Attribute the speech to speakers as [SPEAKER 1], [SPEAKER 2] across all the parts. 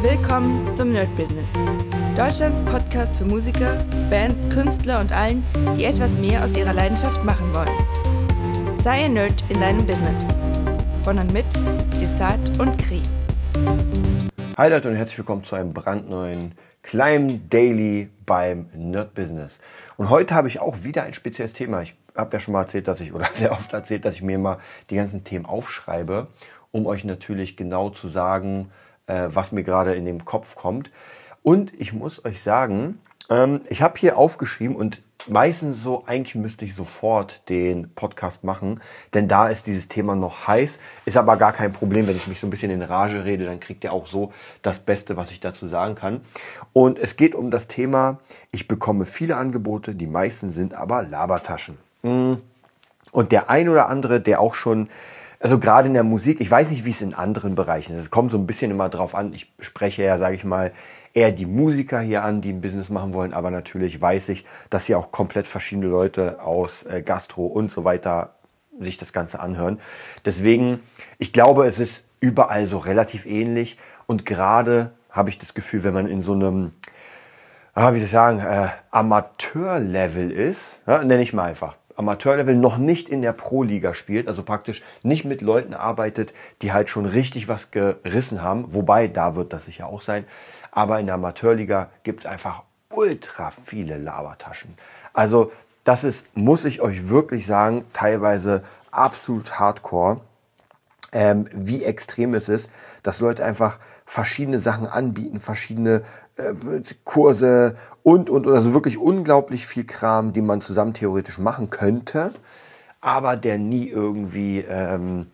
[SPEAKER 1] Willkommen zum Nerd Business. Deutschlands Podcast für Musiker, Bands, Künstler und allen, die etwas mehr aus ihrer Leidenschaft machen wollen. Sei ein Nerd in deinem Business. Von und mit Desart und Kri.
[SPEAKER 2] Hi Leute und herzlich willkommen zu einem brandneuen kleinen Daily beim Nerd Business. Und heute habe ich auch wieder ein spezielles Thema. Ich habe ja schon mal erzählt, dass ich, oder sehr oft erzählt, dass ich mir mal die ganzen Themen aufschreibe, um euch natürlich genau zu sagen, äh, was mir gerade in den Kopf kommt. Und ich muss euch sagen, ähm, ich habe hier aufgeschrieben und meistens so, eigentlich müsste ich sofort den Podcast machen, denn da ist dieses Thema noch heiß. Ist aber gar kein Problem, wenn ich mich so ein bisschen in Rage rede, dann kriegt ihr auch so das Beste, was ich dazu sagen kann. Und es geht um das Thema, ich bekomme viele Angebote, die meisten sind aber Labertaschen. Mm. Und der ein oder andere, der auch schon also gerade in der Musik, ich weiß nicht, wie es in anderen Bereichen ist. Es kommt so ein bisschen immer drauf an. Ich spreche ja, sage ich mal, eher die Musiker hier an, die ein Business machen wollen, aber natürlich weiß ich, dass hier auch komplett verschiedene Leute aus äh, Gastro und so weiter sich das Ganze anhören. Deswegen, ich glaube, es ist überall so relativ ähnlich und gerade habe ich das Gefühl, wenn man in so einem, ah, wie soll ich sagen, äh, Amateurlevel ist, ja, nenne ich mal einfach, Amateurlevel noch nicht in der Pro-Liga spielt, also praktisch nicht mit Leuten arbeitet, die halt schon richtig was gerissen haben, wobei da wird das sicher auch sein. Aber in der Amateurliga gibt es einfach ultra viele Labertaschen. Also das ist, muss ich euch wirklich sagen, teilweise absolut hardcore ähm, wie extrem es ist, dass Leute einfach verschiedene Sachen anbieten, verschiedene äh, Kurse und, und, und, also wirklich unglaublich viel Kram, den man zusammen theoretisch machen könnte, aber der nie irgendwie ähm,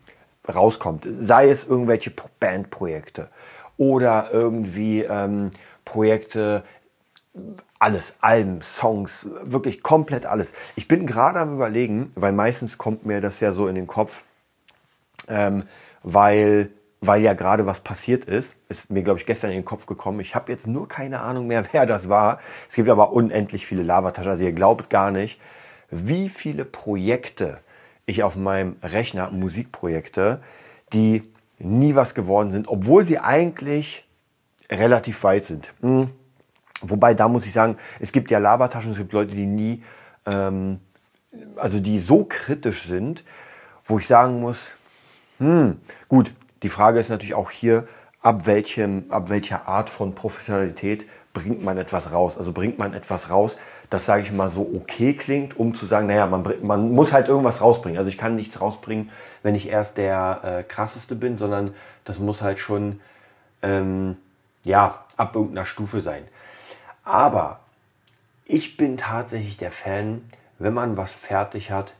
[SPEAKER 2] rauskommt. Sei es irgendwelche Bandprojekte oder irgendwie ähm, Projekte, alles, Alben, Songs, wirklich komplett alles. Ich bin gerade am überlegen, weil meistens kommt mir das ja so in den Kopf, ähm, weil, weil ja gerade was passiert ist. Ist mir, glaube ich, gestern in den Kopf gekommen. Ich habe jetzt nur keine Ahnung mehr, wer das war. Es gibt aber unendlich viele Lavataschen. Also ihr glaubt gar nicht, wie viele Projekte ich auf meinem Rechner, Musikprojekte, die nie was geworden sind, obwohl sie eigentlich relativ weit sind. Hm. Wobei, da muss ich sagen, es gibt ja Labertaschen, es gibt Leute, die nie, ähm, also die so kritisch sind, wo ich sagen muss, hm, gut, die Frage ist natürlich auch hier, ab, welchem, ab welcher Art von Professionalität bringt man etwas raus. Also bringt man etwas raus, das sage ich mal so okay klingt, um zu sagen, naja, man, man muss halt irgendwas rausbringen. Also ich kann nichts rausbringen, wenn ich erst der äh, krasseste bin, sondern das muss halt schon ähm, ja, ab irgendeiner Stufe sein. Aber ich bin tatsächlich der Fan, wenn man was fertig hat,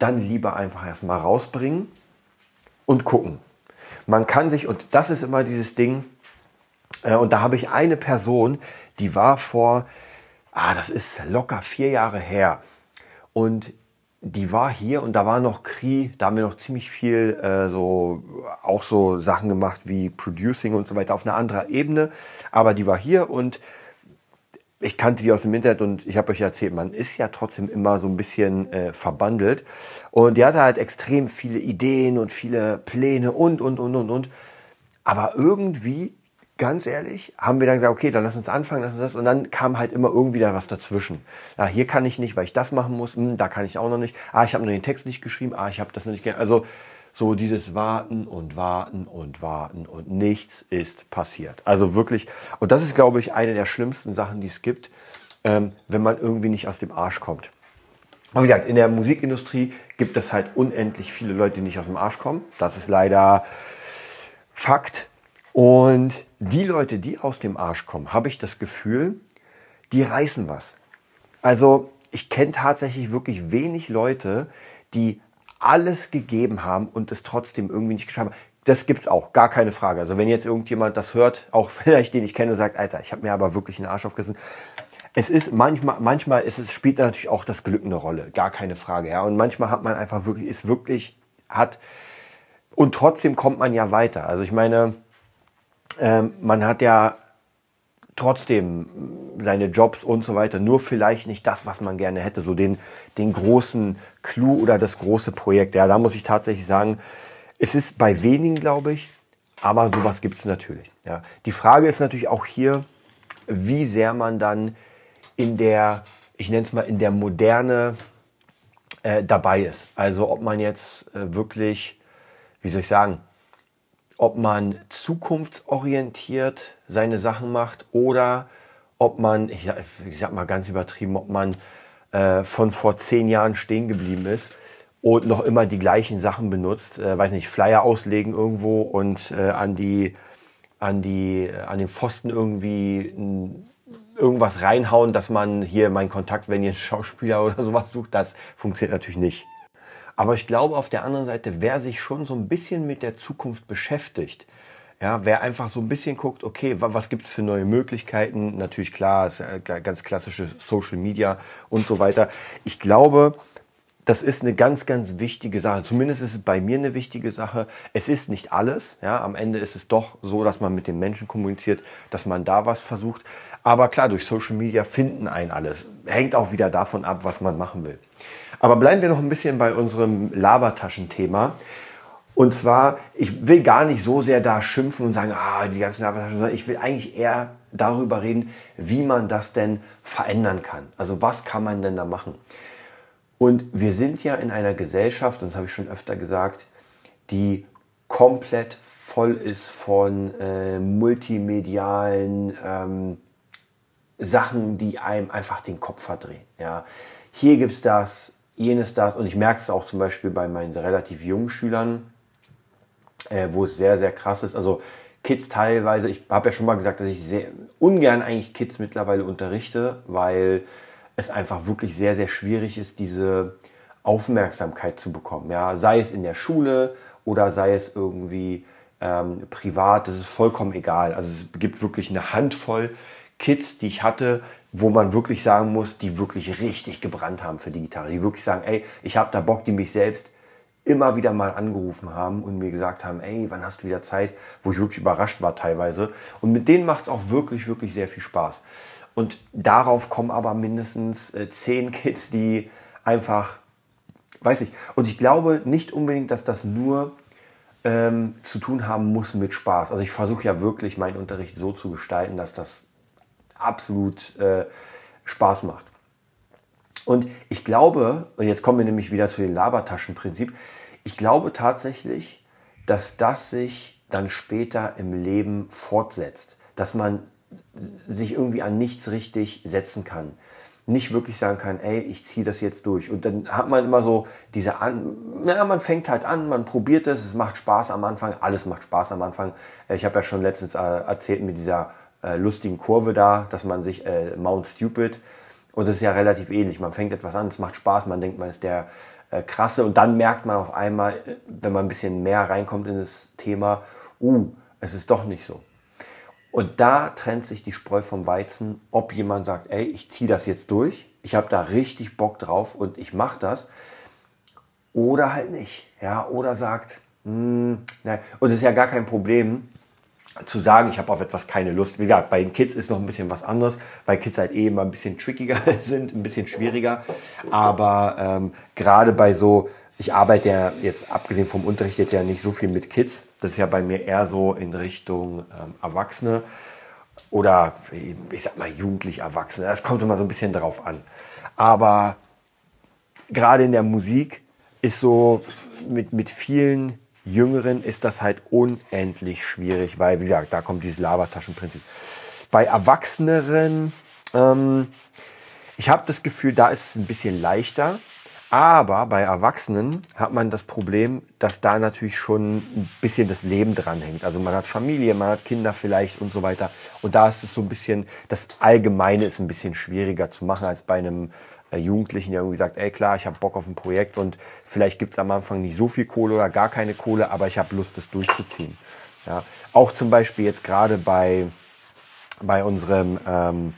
[SPEAKER 2] dann lieber einfach erstmal rausbringen und gucken. Man kann sich, und das ist immer dieses Ding, äh, und da habe ich eine Person, die war vor, ah, das ist locker vier Jahre her. Und die war hier und da war noch Kri, da haben wir noch ziemlich viel äh, so, auch so Sachen gemacht wie Producing und so weiter auf einer anderen Ebene. Aber die war hier und ich kannte die aus dem Internet und ich habe euch erzählt, man ist ja trotzdem immer so ein bisschen äh, verbandelt. Und die hatte halt extrem viele Ideen und viele Pläne und, und, und, und, und. Aber irgendwie, ganz ehrlich, haben wir dann gesagt, okay, dann lass uns anfangen, lass uns das. Und dann kam halt immer irgendwie da was dazwischen. Ja, hier kann ich nicht, weil ich das machen muss. Hm, da kann ich auch noch nicht. Ah, ich habe nur den Text nicht geschrieben. Ah, ich habe das noch nicht. Also so dieses Warten und Warten und Warten und nichts ist passiert. Also wirklich, und das ist, glaube ich, eine der schlimmsten Sachen, die es gibt, ähm, wenn man irgendwie nicht aus dem Arsch kommt. Aber wie gesagt, in der Musikindustrie gibt es halt unendlich viele Leute, die nicht aus dem Arsch kommen. Das ist leider Fakt. Und die Leute, die aus dem Arsch kommen, habe ich das Gefühl, die reißen was. Also ich kenne tatsächlich wirklich wenig Leute, die alles gegeben haben und es trotzdem irgendwie nicht geschafft haben. Das gibt's auch, gar keine Frage. Also wenn jetzt irgendjemand das hört, auch vielleicht den ich kenne, sagt, Alter, ich habe mir aber wirklich einen Arsch aufgerissen. Es ist manchmal, manchmal ist es, spielt natürlich auch das Glück eine Rolle, gar keine Frage. Ja. Und manchmal hat man einfach wirklich, ist wirklich, hat, und trotzdem kommt man ja weiter. Also ich meine, ähm, man hat ja trotzdem seine Jobs und so weiter, nur vielleicht nicht das, was man gerne hätte, so den, den großen Clou oder das große Projekt. Ja, da muss ich tatsächlich sagen, es ist bei wenigen, glaube ich, Aber sowas gibt es natürlich. Ja. Die Frage ist natürlich auch hier, wie sehr man dann in der, ich nenne es mal, in der Moderne äh, dabei ist. Also ob man jetzt äh, wirklich, wie soll ich sagen, ob man zukunftsorientiert seine Sachen macht oder ob man, ich, sag mal ganz übertrieben, ob man äh, von vor zehn Jahren stehen geblieben ist und noch immer die gleichen Sachen benutzt, äh, weiß nicht, Flyer auslegen irgendwo und äh, an die an die an den Pfosten irgendwie irgendwas reinhauen, dass man hier meinen Kontakt, wenn ihr einen Schauspieler oder sowas sucht, das funktioniert natürlich nicht. Aber ich glaube auf der anderen Seite, wer sich schon so ein bisschen mit der Zukunft beschäftigt, ja, wer einfach so ein bisschen guckt, okay, was gibt's für neue Möglichkeiten? Natürlich klar, ist ganz klassische Social Media und so weiter. Ich glaube, das ist eine ganz, ganz wichtige Sache. Zumindest ist es bei mir eine wichtige Sache. Es ist nicht alles. Ja, am Ende ist es doch so, dass man mit den Menschen kommuniziert, dass man da was versucht. Aber klar, durch Social Media finden ein alles. Hängt auch wieder davon ab, was man machen will. Aber bleiben wir noch ein bisschen bei unserem Labertaschenthema. Und zwar, ich will gar nicht so sehr da schimpfen und sagen, ah, die ganzen Labertaschen, sondern ich will eigentlich eher darüber reden, wie man das denn verändern kann. Also was kann man denn da machen? Und wir sind ja in einer Gesellschaft, und das habe ich schon öfter gesagt, die komplett voll ist von äh, multimedialen ähm, Sachen, die einem einfach den Kopf verdrehen. Ja. Hier gibt es das, jenes das. Und ich merke es auch zum Beispiel bei meinen relativ jungen Schülern, äh, wo es sehr, sehr krass ist. Also Kids teilweise, ich habe ja schon mal gesagt, dass ich sehr ungern eigentlich Kids mittlerweile unterrichte, weil es einfach wirklich sehr, sehr schwierig ist, diese Aufmerksamkeit zu bekommen. Ja, sei es in der Schule oder sei es irgendwie ähm, privat, das ist vollkommen egal. Also es gibt wirklich eine Handvoll Kids, die ich hatte, wo man wirklich sagen muss, die wirklich richtig gebrannt haben für die Gitarre. Die wirklich sagen, ey, ich habe da Bock, die mich selbst immer wieder mal angerufen haben und mir gesagt haben, ey, wann hast du wieder Zeit? Wo ich wirklich überrascht war teilweise. Und mit denen macht es auch wirklich, wirklich sehr viel Spaß. Und darauf kommen aber mindestens äh, zehn Kids, die einfach, weiß ich, und ich glaube nicht unbedingt, dass das nur ähm, zu tun haben muss mit Spaß. Also ich versuche ja wirklich meinen Unterricht so zu gestalten, dass das absolut äh, Spaß macht. Und ich glaube, und jetzt kommen wir nämlich wieder zu dem Labertaschenprinzip, ich glaube tatsächlich, dass das sich dann später im Leben fortsetzt, dass man sich irgendwie an nichts richtig setzen kann. Nicht wirklich sagen kann, ey, ich ziehe das jetzt durch. Und dann hat man immer so diese an, ja, man fängt halt an, man probiert es, es macht Spaß am Anfang, alles macht Spaß am Anfang. Ich habe ja schon letztens äh, erzählt mit dieser äh, lustigen Kurve da, dass man sich äh, Mount Stupid und das ist ja relativ ähnlich. Man fängt etwas an, es macht Spaß, man denkt, man ist der äh, krasse und dann merkt man auf einmal, äh, wenn man ein bisschen mehr reinkommt in das Thema, uh, es ist doch nicht so. Und da trennt sich die Spreu vom Weizen, ob jemand sagt, ey, ich ziehe das jetzt durch, ich habe da richtig Bock drauf und ich mache das, oder halt nicht. Ja, oder sagt, hm, nein. und es ist ja gar kein Problem, zu sagen, ich habe auf etwas keine Lust. Wie gesagt, bei den Kids ist noch ein bisschen was anderes, weil Kids halt eh ein bisschen trickiger sind, ein bisschen schwieriger. Aber ähm, gerade bei so, ich arbeite ja jetzt abgesehen vom Unterricht jetzt ja nicht so viel mit Kids. Das ist ja bei mir eher so in Richtung ähm, Erwachsene oder ich sag mal jugendlich Erwachsene. Das kommt immer so ein bisschen drauf an. Aber gerade in der Musik ist so mit, mit vielen Jüngeren ist das halt unendlich schwierig, weil, wie gesagt, da kommt dieses Labertaschenprinzip. Bei Erwachseneren, ähm, ich habe das Gefühl, da ist es ein bisschen leichter. Aber bei Erwachsenen hat man das Problem, dass da natürlich schon ein bisschen das Leben dranhängt. Also man hat Familie, man hat Kinder vielleicht und so weiter. Und da ist es so ein bisschen, das Allgemeine ist ein bisschen schwieriger zu machen als bei einem Jugendlichen, der irgendwie sagt, ey klar, ich habe Bock auf ein Projekt und vielleicht gibt es am Anfang nicht so viel Kohle oder gar keine Kohle, aber ich habe Lust, das durchzuziehen. Ja. Auch zum Beispiel jetzt gerade bei, bei unserem ähm,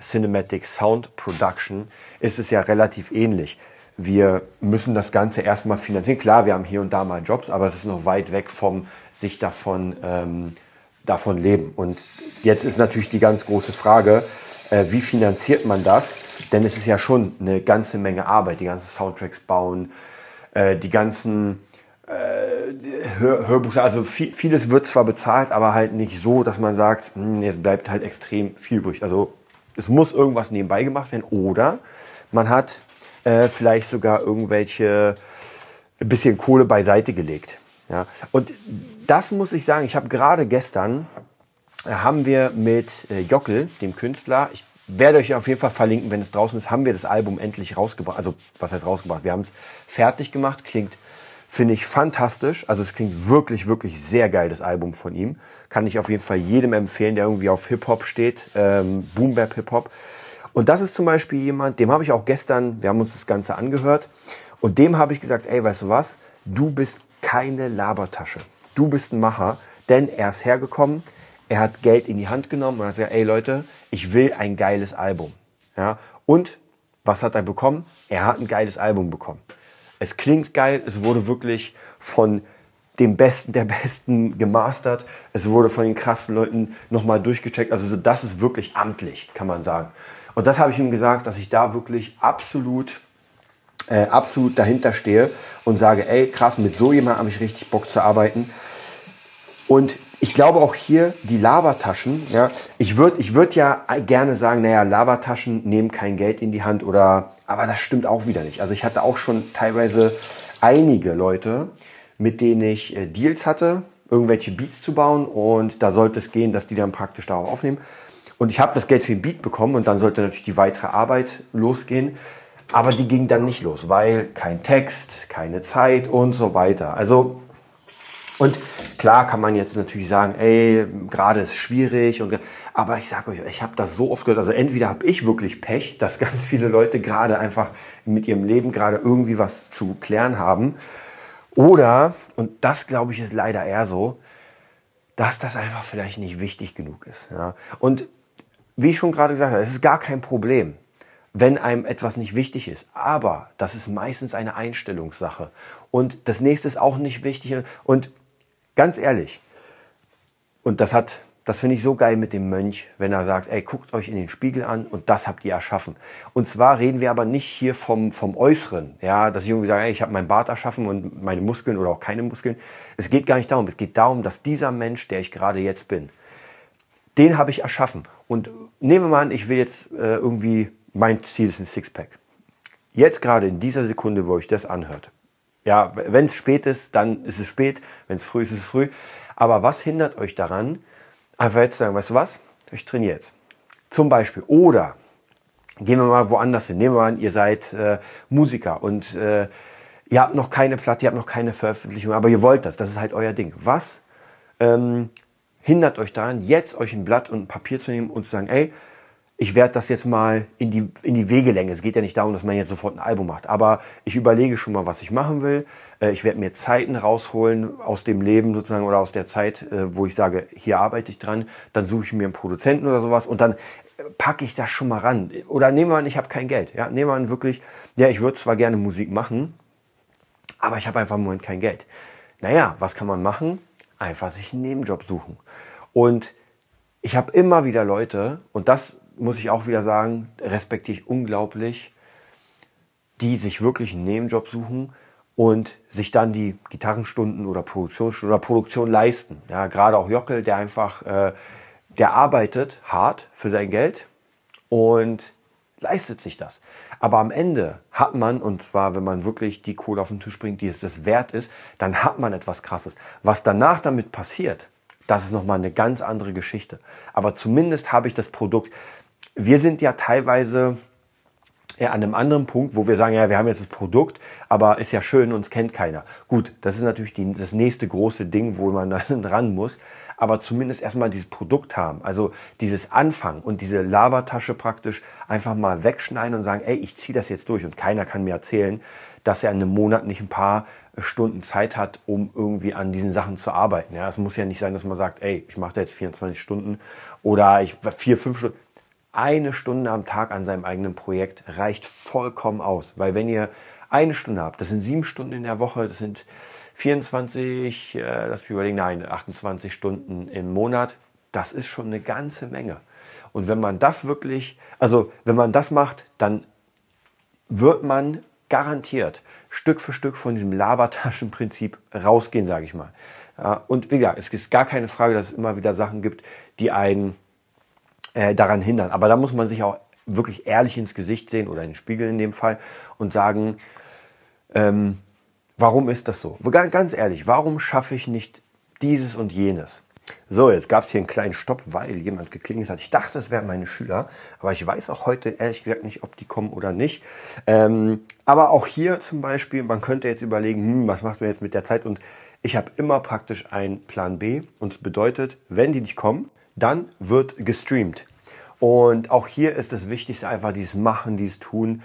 [SPEAKER 2] Cinematic Sound Production ist es ja relativ ähnlich. Wir müssen das Ganze erstmal finanzieren. Klar, wir haben hier und da mal Jobs, aber es ist noch weit weg vom sich davon, ähm, davon leben. Und jetzt ist natürlich die ganz große Frage, äh, wie finanziert man das? Denn es ist ja schon eine ganze Menge Arbeit, die ganzen Soundtracks bauen, äh, die ganzen äh, Hör, Hörbuch, also viel, vieles wird zwar bezahlt, aber halt nicht so, dass man sagt, hm, jetzt bleibt halt extrem viel übrig. Also es muss irgendwas nebenbei gemacht werden oder man hat äh, vielleicht sogar irgendwelche ein bisschen Kohle beiseite gelegt. Ja. Und das muss ich sagen, ich habe gerade gestern, haben wir mit äh, Jockel, dem Künstler, ich werde euch auf jeden Fall verlinken, wenn es draußen ist, haben wir das Album endlich rausgebracht. Also was heißt rausgebracht? Wir haben es fertig gemacht, klingt, finde ich, fantastisch. Also es klingt wirklich, wirklich sehr geil, das Album von ihm. Kann ich auf jeden Fall jedem empfehlen, der irgendwie auf Hip-Hop steht, ähm, Boom Bap Hip-Hop. Und das ist zum Beispiel jemand, dem habe ich auch gestern, wir haben uns das Ganze angehört, und dem habe ich gesagt, ey, weißt du was, du bist keine Labertasche. Du bist ein Macher, denn er ist hergekommen, er hat Geld in die Hand genommen und hat gesagt, ey Leute, ich will ein geiles Album. Ja? Und was hat er bekommen? Er hat ein geiles Album bekommen. Es klingt geil, es wurde wirklich von dem Besten der Besten gemastert. Es wurde von den krassen Leuten nochmal durchgecheckt. Also das ist wirklich amtlich, kann man sagen. Und das habe ich ihm gesagt, dass ich da wirklich absolut, äh, absolut dahinter stehe und sage, ey, krass, mit so jemandem habe ich richtig Bock zu arbeiten. Und ich glaube auch hier die Labertaschen, ja, ich würde ich würd ja gerne sagen, naja, Labertaschen nehmen kein Geld in die Hand oder, aber das stimmt auch wieder nicht. Also ich hatte auch schon teilweise einige Leute, mit denen ich äh, Deals hatte, irgendwelche Beats zu bauen und da sollte es gehen, dass die dann praktisch darauf aufnehmen. Und ich habe das Geld für den Beat bekommen und dann sollte natürlich die weitere Arbeit losgehen. Aber die ging dann nicht los, weil kein Text, keine Zeit und so weiter. Also, und klar kann man jetzt natürlich sagen, ey, gerade ist schwierig. Und, aber ich sage euch, ich habe das so oft gehört. Also entweder habe ich wirklich Pech, dass ganz viele Leute gerade einfach mit ihrem Leben gerade irgendwie was zu klären haben. Oder, und das glaube ich ist leider eher so, dass das einfach vielleicht nicht wichtig genug ist. Ja. Und wie ich schon gerade gesagt habe, es ist gar kein Problem, wenn einem etwas nicht wichtig ist. Aber das ist meistens eine Einstellungssache. Und das nächste ist auch nicht wichtig. Und ganz ehrlich, und das hat, das finde ich so geil mit dem Mönch, wenn er sagt, ey, guckt euch in den Spiegel an und das habt ihr erschaffen. Und zwar reden wir aber nicht hier vom, vom Äußeren, ja, dass ich irgendwie sage, ey, ich habe meinen Bart erschaffen und meine Muskeln oder auch keine Muskeln. Es geht gar nicht darum. Es geht darum, dass dieser Mensch, der ich gerade jetzt bin, den habe ich erschaffen. Und nehmen wir mal an, ich will jetzt äh, irgendwie, mein Ziel ist ein Sixpack. Jetzt gerade in dieser Sekunde, wo ich das anhört. Ja, wenn es spät ist, dann ist es spät. Wenn es früh ist, ist es früh. Aber was hindert euch daran, einfach jetzt zu sagen, weißt du was, ich trainiere jetzt. Zum Beispiel. Oder gehen wir mal woanders hin. Nehmen wir an, ihr seid äh, Musiker und äh, ihr habt noch keine Platte, ihr habt noch keine Veröffentlichung, aber ihr wollt das. Das ist halt euer Ding. Was ähm, hindert euch daran, jetzt euch ein Blatt und ein Papier zu nehmen und zu sagen, ey, ich werde das jetzt mal in die, in die Wegelänge. Es geht ja nicht darum, dass man jetzt sofort ein Album macht, aber ich überlege schon mal, was ich machen will. Äh, ich werde mir Zeiten rausholen aus dem Leben sozusagen oder aus der Zeit, äh, wo ich sage, hier arbeite ich dran. Dann suche ich mir einen Produzenten oder sowas und dann packe ich das schon mal ran. Oder nehmen wir an, ich habe kein Geld. Ja, nehmen wir an wirklich, ja, ich würde zwar gerne Musik machen, aber ich habe einfach im Moment kein Geld. Naja, was kann man machen? einfach sich einen Nebenjob suchen. Und ich habe immer wieder Leute, und das muss ich auch wieder sagen, respektiere ich unglaublich, die sich wirklich einen Nebenjob suchen und sich dann die Gitarrenstunden oder Produktionsstunden oder Produktion leisten. Ja, gerade auch Jockel, der einfach, äh, der arbeitet hart für sein Geld und leistet sich das. Aber am Ende hat man, und zwar wenn man wirklich die Kohle auf den Tisch bringt, die es das wert ist, dann hat man etwas Krasses. Was danach damit passiert, das ist nochmal eine ganz andere Geschichte. Aber zumindest habe ich das Produkt. Wir sind ja teilweise ja, an einem anderen Punkt, wo wir sagen, ja, wir haben jetzt das Produkt, aber ist ja schön, uns kennt keiner. Gut, das ist natürlich die, das nächste große Ding, wo man dann ran muss aber zumindest erstmal dieses Produkt haben. Also dieses Anfangen und diese Labertasche praktisch einfach mal wegschneiden und sagen, ey, ich ziehe das jetzt durch und keiner kann mir erzählen, dass er in einem Monat nicht ein paar Stunden Zeit hat, um irgendwie an diesen Sachen zu arbeiten. Ja, es muss ja nicht sein, dass man sagt, ey, ich mache da jetzt 24 Stunden oder ich vier, fünf Stunden. Eine Stunde am Tag an seinem eigenen Projekt reicht vollkommen aus, weil wenn ihr eine Stunde habt, das sind sieben Stunden in der Woche, das sind 24, äh, lass mich überlegen, nein, 28 Stunden im Monat, das ist schon eine ganze Menge. Und wenn man das wirklich, also wenn man das macht, dann wird man garantiert Stück für Stück von diesem Labertaschenprinzip rausgehen, sage ich mal. Und wie gesagt, es ist gar keine Frage, dass es immer wieder Sachen gibt, die einen äh, daran hindern. Aber da muss man sich auch wirklich ehrlich ins Gesicht sehen oder in den Spiegel in dem Fall und sagen, ähm, warum ist das so? Ganz ehrlich, warum schaffe ich nicht dieses und jenes? So, jetzt gab es hier einen kleinen Stopp, weil jemand geklingelt hat. Ich dachte, es wären meine Schüler, aber ich weiß auch heute ehrlich gesagt nicht, ob die kommen oder nicht. Ähm, aber auch hier zum Beispiel, man könnte jetzt überlegen, hm, was macht man jetzt mit der Zeit? Und ich habe immer praktisch einen Plan B und es bedeutet, wenn die nicht kommen, dann wird gestreamt. Und auch hier ist das Wichtigste einfach dieses Machen, dieses Tun.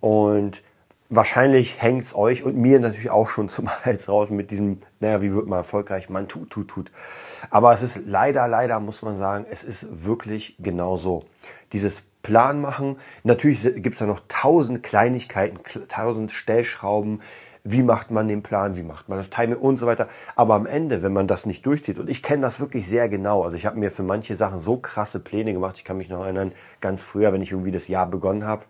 [SPEAKER 2] Und wahrscheinlich hängt es euch und mir natürlich auch schon zum Hals raus mit diesem, naja, wie wird man erfolgreich? Man tut, tut, tut. Aber es ist leider, leider muss man sagen, es ist wirklich genau so. Dieses Plan machen, natürlich gibt es da noch tausend Kleinigkeiten, tausend Stellschrauben, wie macht man den Plan, wie macht man das Timing und so weiter. Aber am Ende, wenn man das nicht durchzieht, und ich kenne das wirklich sehr genau, also ich habe mir für manche Sachen so krasse Pläne gemacht, ich kann mich noch erinnern, ganz früher, wenn ich irgendwie das Jahr begonnen habe,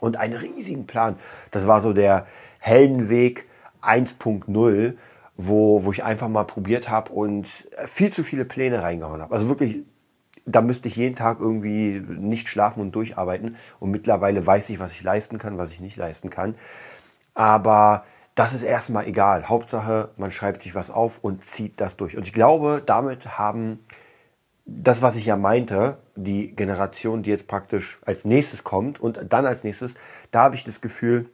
[SPEAKER 2] und einen riesigen Plan. Das war so der Heldenweg 1.0, wo, wo ich einfach mal probiert habe und viel zu viele Pläne reingehauen habe. Also wirklich, da müsste ich jeden Tag irgendwie nicht schlafen und durcharbeiten. Und mittlerweile weiß ich, was ich leisten kann, was ich nicht leisten kann. Aber das ist erstmal egal. Hauptsache, man schreibt sich was auf und zieht das durch. Und ich glaube, damit haben das, was ich ja meinte, die Generation, die jetzt praktisch als nächstes kommt und dann als nächstes, da habe ich das Gefühl,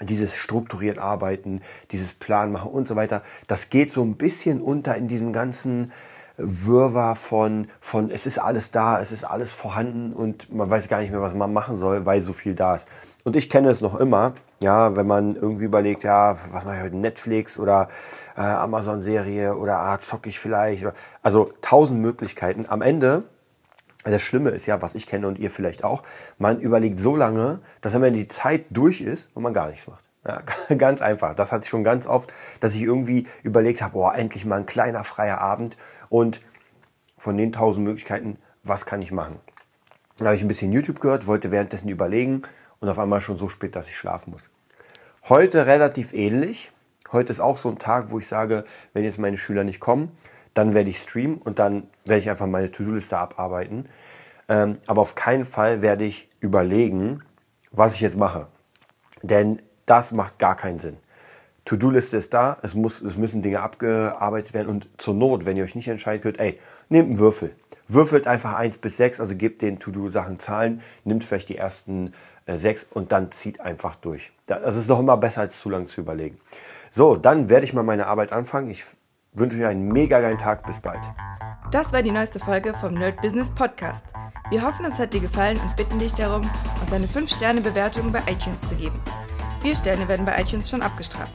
[SPEAKER 2] dieses strukturiert arbeiten, dieses Plan machen und so weiter, das geht so ein bisschen unter in diesem ganzen Wirrwarr von, von es ist alles da, es ist alles vorhanden und man weiß gar nicht mehr, was man machen soll, weil so viel da ist. Und ich kenne es noch immer, ja, wenn man irgendwie überlegt, ja, was mache ich heute, Netflix oder äh, Amazon-Serie oder ah, zock ich vielleicht. Also tausend Möglichkeiten. Am Ende, das Schlimme ist ja, was ich kenne und ihr vielleicht auch, man überlegt so lange, dass wenn die Zeit durch ist und man gar nichts macht. Ja, ganz einfach. Das hatte ich schon ganz oft, dass ich irgendwie überlegt habe, boah, endlich mal ein kleiner freier Abend und von den tausend Möglichkeiten, was kann ich machen? Dann habe ich ein bisschen YouTube gehört, wollte währenddessen überlegen und auf einmal schon so spät, dass ich schlafen muss. Heute relativ ähnlich. Heute ist auch so ein Tag, wo ich sage, wenn jetzt meine Schüler nicht kommen, dann werde ich streamen und dann werde ich einfach meine To-Do-Liste abarbeiten. Ähm, aber auf keinen Fall werde ich überlegen, was ich jetzt mache. Denn das macht gar keinen Sinn. To-Do-Liste ist da, es, muss, es müssen Dinge abgearbeitet werden und zur Not, wenn ihr euch nicht entscheidet könnt, ey, nehmt einen Würfel. Würfelt einfach 1 bis 6, also gebt den To-Do-Sachen Zahlen, nimmt vielleicht die ersten äh, 6 und dann zieht einfach durch. Das ist doch immer besser, als zu lange zu überlegen. So, dann werde ich mal meine Arbeit anfangen. Ich wünsche euch einen mega geilen Tag. Bis bald.
[SPEAKER 1] Das war die neueste Folge vom Nerd Business Podcast. Wir hoffen, es hat dir gefallen und bitten dich darum, uns eine 5-Sterne-Bewertung bei iTunes zu geben. Vier Sterne werden bei iTunes schon abgestraft.